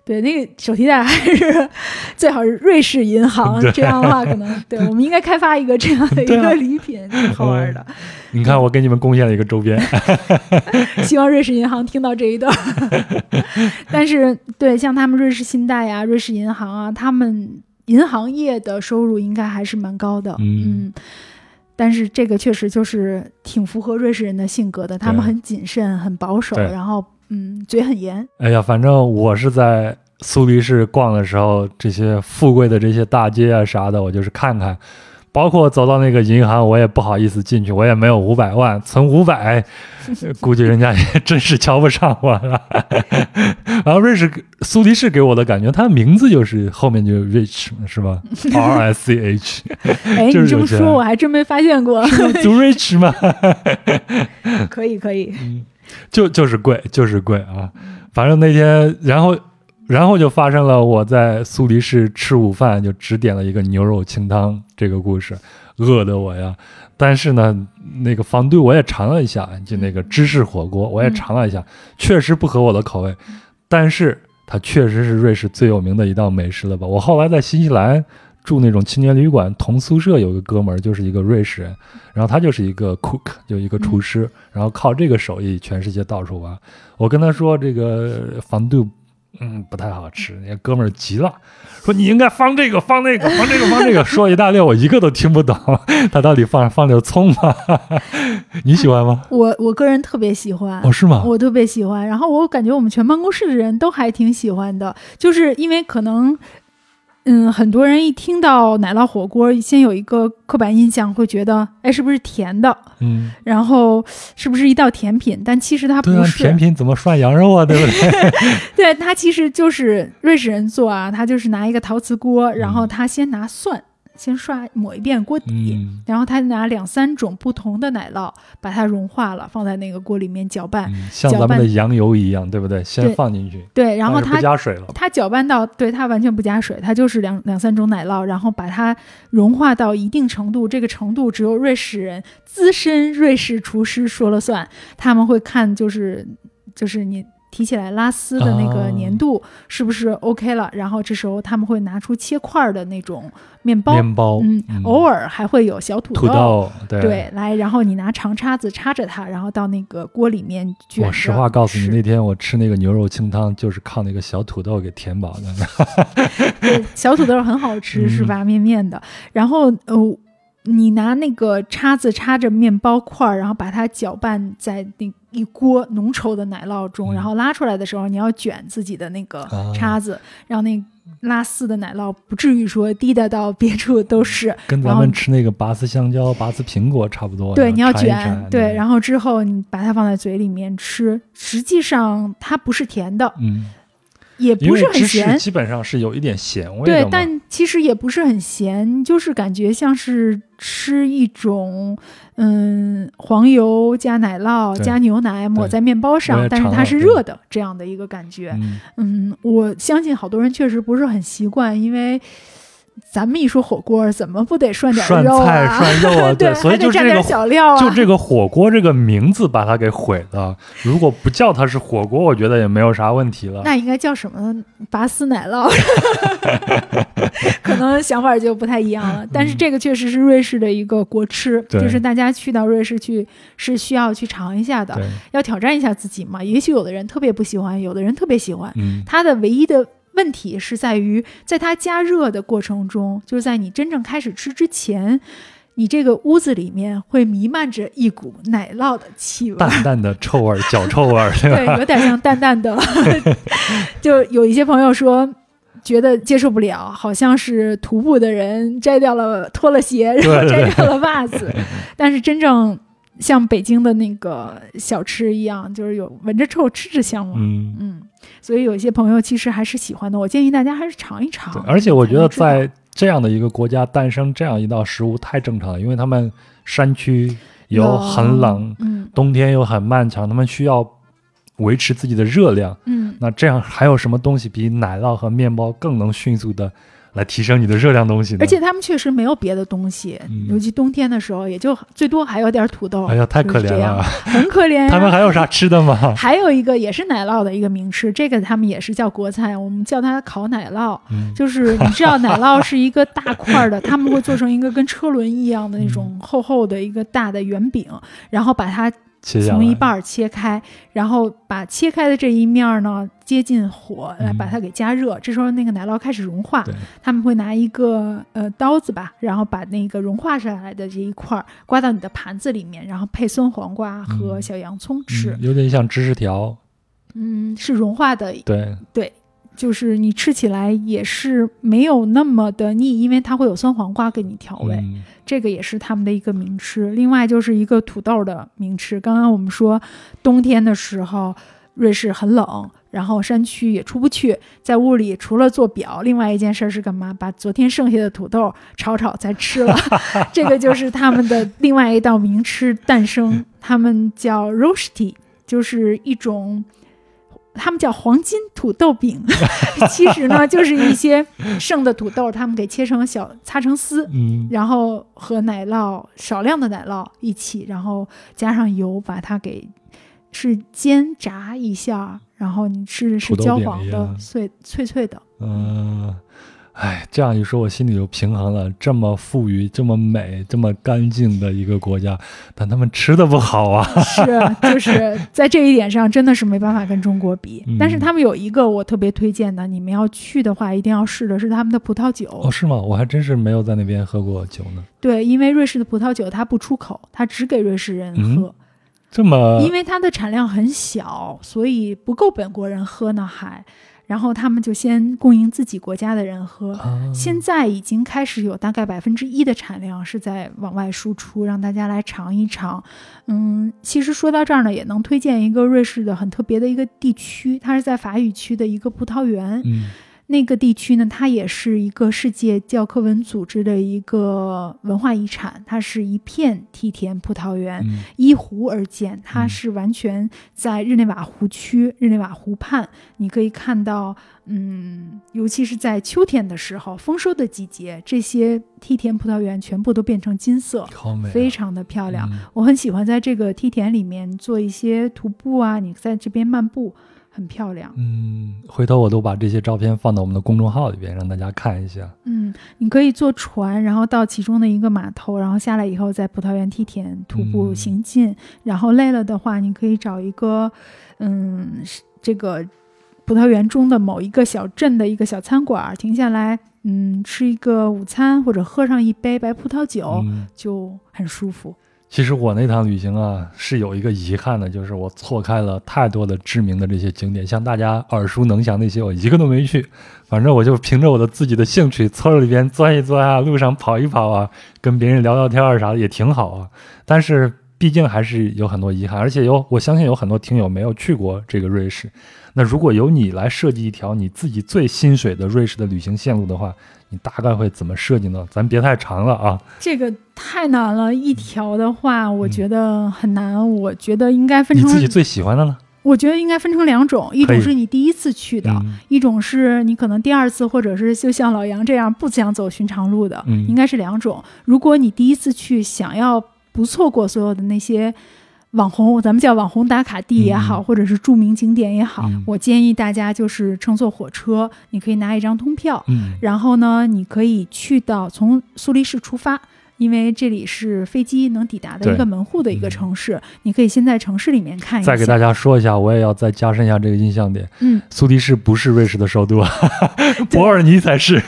对，那个手提袋还是 最好是瑞士银行，这样的话可能对，我们应该开发一个这样的 一个礼品，挺好玩的。
你看，我给你们贡献了一个周边，
希望瑞士银行听到这一段。但是，对，像他们瑞士信贷呀、瑞士银行啊，他们银行业的收入应该还是蛮高的。嗯，但是这个确实就是挺符合瑞士人的性格的，他们很谨慎、很保守，然后。嗯，嘴很严。
哎呀，反正我是在苏黎世逛的时候，这些富贵的这些大街啊啥的，我就是看看。包括走到那个银行，我也不好意思进去，我也没有五百万，存五百，估计人家也真是瞧不上我了。然后瑞士苏黎世给我的感觉，它名字就是后面就 rich 是吧？R I C H。
哎，你这么说，我还真没发现过。
就 rich 吗？
可以，可以。
就 就是贵，就是贵啊！反正那天，然后，然后就发生了我在苏黎世吃午饭，就只点了一个牛肉清汤这个故事，饿得我呀！但是呢，那个方队我也尝了一下，就那个芝士火锅我也尝了一下，确实不合我的口味，但是它确实是瑞士最有名的一道美食了吧？我后来在新西兰。住那种青年旅馆，同宿舍有个哥们儿，就是一个瑞士人，然后他就是一个 cook，就一个厨师，然后靠这个手艺全世界到处玩。我跟他说这个防度，嗯，不太好吃。那哥们儿急了，说你应该放这个，放那个，放这个，放这个，说一大溜，我一个都听不懂。他到底放放点葱吗？你喜欢吗？
我我个人特别喜欢。
哦，是吗？
我特别喜欢。然后我感觉我们全办公室的人都还挺喜欢的，就是因为可能。嗯，很多人一听到奶酪火锅，先有一个刻板印象，会觉得，哎，是不是甜的？
嗯，
然后是不是一道甜品？但其实它不是。
甜品怎么涮羊肉啊？对不对？
对，它其实就是瑞士人做啊，他就是拿一个陶瓷锅，然后他先拿蒜。先刷抹一遍锅底，然后他拿两三种不同的奶酪把它融化了，放在那个锅里面搅拌，
像咱们的羊油一样，对不对？先放进去，
对，然后他
不加水了，
他搅拌到，对他完全不加水，他就是两两三种奶酪，然后把它融化到一定程度，这个程度只有瑞士人资深瑞士厨师说了算，他们会看就是就是你。提起来拉丝的那个粘度是不是 OK 了？然后这时候他们会拿出切块的那种面包，
面包，
嗯，偶尔还会有小土
豆，土豆，对，
来，然后你拿长叉子插着它，然后到那个锅里面卷。
我实话告诉你，那天我吃那个牛肉清汤，就是靠那个小土豆给填饱的。
对，小土豆很好吃，是吧？面面的。然后，呃。你拿那个叉子插着面包块儿，然后把它搅拌在那一锅浓稠的奶酪中，然后拉出来的时候，你要卷自己的那个叉子，让那拉丝的奶酪不至于说滴答到别处都是。
跟咱们吃那个拔丝香蕉、拔丝苹果差不多。
对，你要
卷，
对，然后之后你把它放在嘴里面吃，实际上它不是甜的。
嗯。
也不是很咸，
基本上是有一点咸味的。
对，但其实也不是很咸，就是感觉像是吃一种，嗯，黄油加奶酪加牛奶抹在面包上，但是它是热的这样的一个感觉。嗯，我相信好多人确实不是很习惯，因为。咱们一说火锅，怎么不得涮点肉
啊？涮肉啊，
对，
所以就
这个小料啊。
就这个火锅这个名字把它给毁了。如果不叫它是火锅，我觉得也没有啥问题了。
那应该叫什么？拔丝奶酪，可能想法就不太一样了。但是这个确实是瑞士的一个国吃，就是大家去到瑞士去是需要去尝一下的，要挑战一下自己嘛。也许有的人特别不喜欢，有的人特别喜欢。
嗯，
它的唯一的。问题是在于，在它加热的过程中，就是在你真正开始吃之前，你这个屋子里面会弥漫着一股奶酪的气味，
淡淡的臭味，脚臭味，
对，有点像淡淡的。就有一些朋友说，觉得接受不了，好像是徒步的人摘掉了脱了鞋，然后摘掉了袜子，但是真正。像北京的那个小吃一样，就是有闻着臭，吃着香嘛。
嗯
嗯，所以有一些朋友其实还是喜欢的。我建议大家还是尝一尝。
而且我觉得在这样的一个国家诞生这样一道食物太正常了，因为他们山区有很冷，
嗯，
冬天又很漫长，他们需要维持自己的热量。
嗯，
那这样还有什么东西比奶酪和面包更能迅速的？来提升你的热量东西，
而且他们确实没有别的东西，尤其冬天的时候，也就最多还有点土豆。
哎呀，太可怜了，
很可怜。
他们还有啥吃的吗？
还有一个也是奶酪的一个名吃，这个他们也是叫国菜，我们叫它烤奶酪。就是你知道奶酪是一个大块的，他们会做成一个跟车轮一样的那种厚厚的一个大的圆饼，然后把它。从一半切开，然后把切开的这一面呢接近火来把它给加热。这时候那个奶酪开始融化，他们会拿一个呃刀子吧，然后把那个融化下来的这一块刮到你的盘子里面，然后配酸黄瓜和小洋葱吃，
有点像芝士条。
嗯，是融化的。
对
对。就是你吃起来也是没有那么的腻，因为它会有酸黄瓜给你调味，这个也是他们的一个名吃。另外就是一个土豆的名吃。刚刚我们说冬天的时候，瑞士很冷，然后山区也出不去，在屋里除了做表，另外一件事是干嘛？把昨天剩下的土豆炒炒再吃了。这个就是他们的另外一道名吃诞生，他们叫 rosti，就是一种。他们叫黄金土豆饼，其实呢就是一些剩的土豆，他们给切成小，擦成丝，
嗯，
然后和奶酪少量的奶酪一起，然后加上油，把它给是煎炸一下，然后你吃的是焦黄的，脆脆脆的。
嗯，哎，这样一说，我心里就平衡了。这么富裕、这么美、这么干净的一个国家，但他们吃的不好啊。
是，就是在这一点上，真的是没办法跟中国比。但是他们有一个我特别推荐的，你们要去的话，一定要试的是他们的葡萄酒。
哦，是吗？我还真是没有在那边喝过酒呢。
对，因为瑞士的葡萄酒它不出口，它只给瑞士人喝。
这么？
因为它的产量很小，所以不够本国人喝呢，还。然后他们就先供应自己国家的人喝，现在已经开始有大概百分之一的产量是在往外输出，让大家来尝一尝。嗯，其实说到这儿呢，也能推荐一个瑞士的很特别的一个地区，它是在法语区的一个葡萄园。
嗯。
那个地区呢，它也是一个世界教科文组织的一个文化遗产。它是一片梯田葡萄园，依湖而建。它是完全在日内瓦湖区、日内瓦湖畔，你可以看到，嗯，尤其是在秋天的时候，丰收的季节，这些梯田葡萄园全部都变成金色，非常的漂亮。我很喜欢在这个梯田里面做一些徒步啊，你在这边漫步。很漂亮，
嗯，回头我都把这些照片放到我们的公众号里边，让大家看一下。
嗯，你可以坐船，然后到其中的一个码头，然后下来以后在葡萄园梯田徒步行进，然后累了的话，你可以找一个，嗯，这个葡萄园中的某一个小镇的一个小餐馆停下来，嗯，吃一个午餐或者喝上一杯白葡萄酒，就很舒服。
其实我那趟旅行啊，是有一个遗憾的，就是我错开了太多的知名的这些景点，像大家耳熟能详那些，我一个都没去。反正我就凭着我的自己的兴趣，村里边钻一钻啊，路上跑一跑啊，跟别人聊聊天儿啥的也挺好啊。但是毕竟还是有很多遗憾，而且有我相信有很多听友没有去过这个瑞士。那如果由你来设计一条你自己最心水的瑞士的旅行线路的话，你大概会怎么设计呢？咱别太长了啊！
这个太难了，一条的话，我觉得很难。我觉得应该分成
你自己最喜欢的呢？
我觉得应该分成两种，一种是你第一次去的，一种是你可能第二次，或者是就像老杨这样不想走寻常路的，应该是两种。如果你第一次去，想要不错过所有的那些。网红，咱们叫网红打卡地也好，或者是著名景点也好，我建议大家就是乘坐火车，你可以拿一张通票，然后呢，你可以去到从苏黎世出发。因为这里是飞机能抵达的一个门户的一个城市，你可以先在城市里面看一下。
再给大家说一下，我也要再加深一下这个印象点。
嗯，
苏黎世不是瑞士的首都，伯尔尼才是。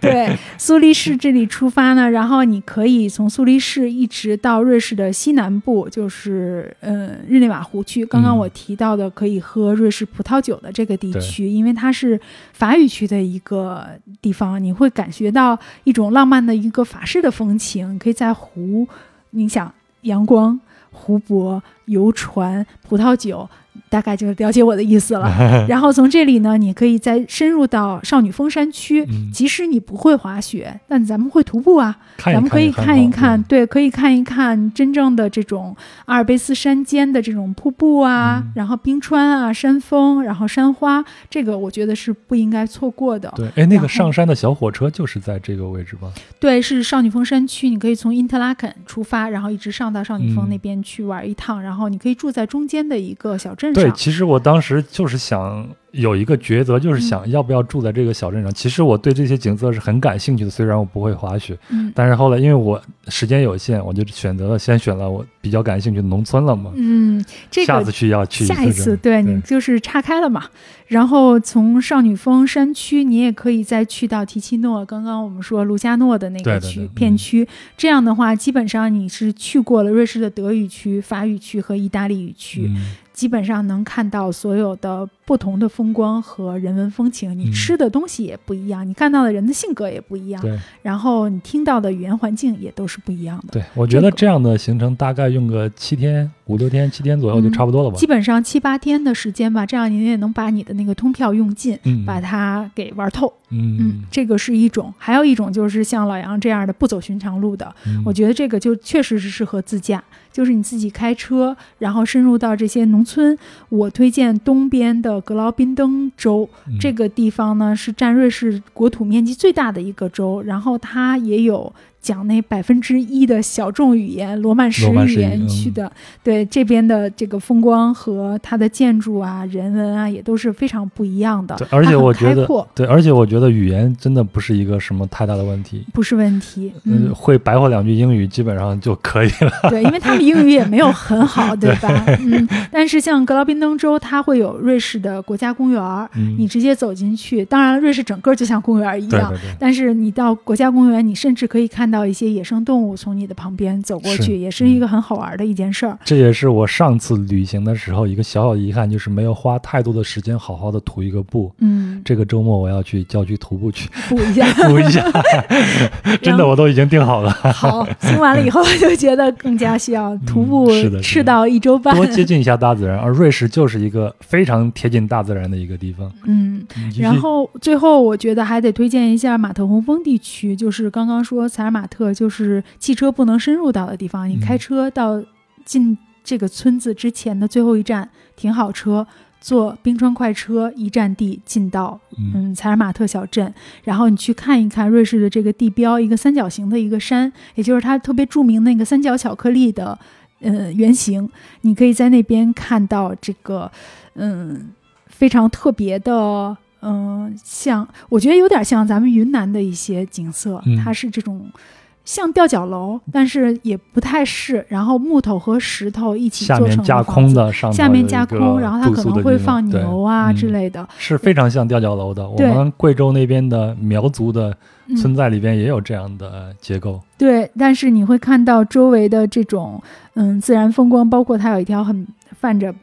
对，苏黎世这里出发呢，然后你可以从苏黎世一直到瑞士的西南部，就是嗯日内瓦湖区。刚刚我提到的可以喝瑞士葡萄酒的这个地区，因为它是法语区的一个地方，你会感觉到一种浪漫的一个法式的风情。你可以在湖，你想阳光、湖泊、游船、葡萄酒。大概就了解我的意思了。然后从这里呢，你可以再深入到少女峰山区。即使你不会滑雪，但咱们会徒步啊，咱们可以看一看，对，可以看一看真正的这种阿尔卑斯山间的这种瀑布啊，然后冰川啊、山峰，然后山花，这个我觉得是不应该错过的。
对，哎，那个上山的小火车就是在这个位置吗？
对，是少女峰山区，你可以从因特拉肯出发，然后一直上到少女峰那边去玩一趟，然后你可以住在中间的一个小镇上。
对，其实我当时就是想。有一个抉择，就是想要不要住在这个小镇上。其实我对这些景色是很感兴趣的，虽然我不会滑雪，但是后来因为我时间有限，我就选择了先选了我比较感兴趣的农村了嘛。
嗯，这个
下次去要去
下一
次，
对你就是岔开了嘛。然后从少女峰山区，你也可以再去到提奇诺，刚刚我们说卢加诺的那个区片区。这样的话，基本上你是去过了瑞士的德语区、法语区和意大利语区。基本上能看到所有的不同的风光和人文风情，你吃的东西也不一样，你看到的人的性格也不一样，
对。
然后你听到的语言环境也都是不一样的。
对，我觉得这样的行程大概用个七天、五六天、七天左右就差不多了吧。
基本上七八天的时间吧，这样你也能把你的那个通票用尽，把它给玩透。
嗯，
这个是一种，还有一种就是像老杨这样的不走寻常路的，我觉得这个就确实是适合自驾。就是你自己开车，然后深入到这些农村。我推荐东边的格劳宾登州，这个地方呢是占瑞士国土面积最大的一个州，然后它也有讲那百分之一的小众语言罗曼史语言去的，对这边的这个风光和它的建筑啊、人文啊，也都是非常不一样的。
对，而且我觉得，对，而且我觉得语言真的不是一个什么太大的问题，
不是问题。嗯，
会白话两句英语基本上就可以了。
对，因为他们英语也没有很好，对吧？嗯，但是像格劳宾登州，它会有瑞士的国家公园，你直接走进去，当然瑞士整个就像公园一样，但是你到国家公园，你甚至可以看。到一些野生动物从你的旁边走过去，也是一个很好玩的一件事儿。
这也是我上次旅行的时候一个小小的遗憾，就是没有花太多的时间好好的徒一个步。
嗯，
这个周末我要去郊区徒步去，
补一下，
补一下。真的，我都已经定好了。
好，听完了以后就觉得更加需要徒步赤道一周半，
多接近一下大自然。而瑞士就是一个非常贴近大自然的一个地方。
嗯，然后最后我觉得还得推荐一下马特洪峰地区，就是刚刚说采尔马。马特就是汽车不能深入到的地方，你开车到进这个村子之前的最后一站停好车，坐冰川快车一站地进到嗯。采尔马特小镇，然后你去看一看瑞士的这个地标，一个三角形的一个山，也就是它特别著名那个三角巧克力的呃原型，你可以在那边看到这个嗯非常特别的。嗯，像我觉得有点像咱们云南的一些景色，它是这种像吊脚楼，但是也不太是。然后木头和石头一起做成的
架空的，上
下面架空，然后它可能会放牛啊之类的，
是非常像吊脚楼的。我们贵州那边的苗族的村在里边也有这样的结构。
对，但是你会看到周围的这种嗯自然风光，包括它有一条很泛着。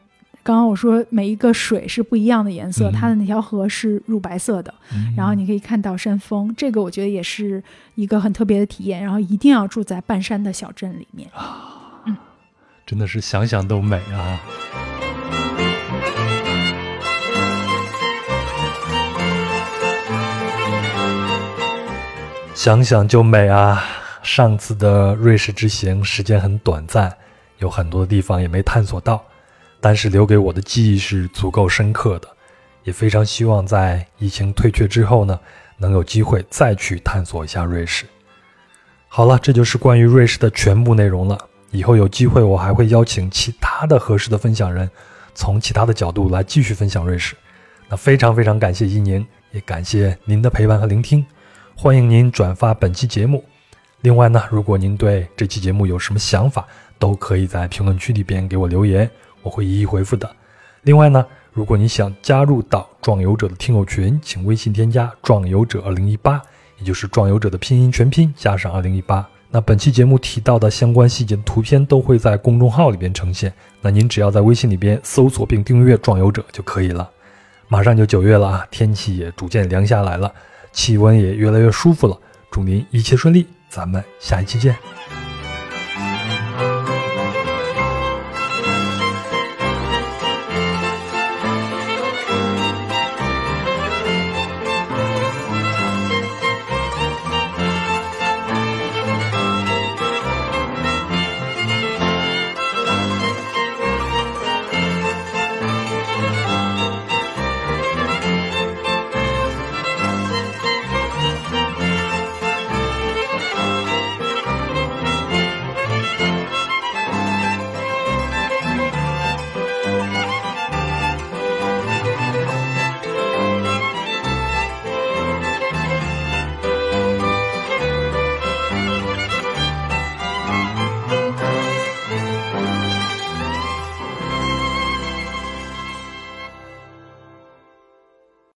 刚刚我说每一个水是不一样的颜色，它的那条河是乳白色的，然后你可以看到山峰，这个我觉得也是一个很特别的体验。然后一定要住在半山的小镇里面
啊，嗯，真的是想想都美啊！想想就美啊！上次的瑞士之行时间很短暂，有很多地方也没探索到。但是留给我的记忆是足够深刻的，也非常希望在疫情退却之后呢，能有机会再去探索一下瑞士。好了，这就是关于瑞士的全部内容了。以后有机会我还会邀请其他的合适的分享人，从其他的角度来继续分享瑞士。那非常非常感谢一宁，也感谢您的陪伴和聆听。欢迎您转发本期节目。另外呢，如果您对这期节目有什么想法，都可以在评论区里边给我留言。我会一一回复的。另外呢，如果你想加入到壮游者的听友群，请微信添加“壮游者二零一八”，也就是“壮游者”的拼音全拼加上二零一八。那本期节目提到的相关细节的图片都会在公众号里边呈现。那您只要在微信里边搜索并订阅“壮游者”就可以了。马上就九月了啊，天气也逐渐凉下来了，气温也越来越舒服了。祝您一切顺利，咱们下一期见。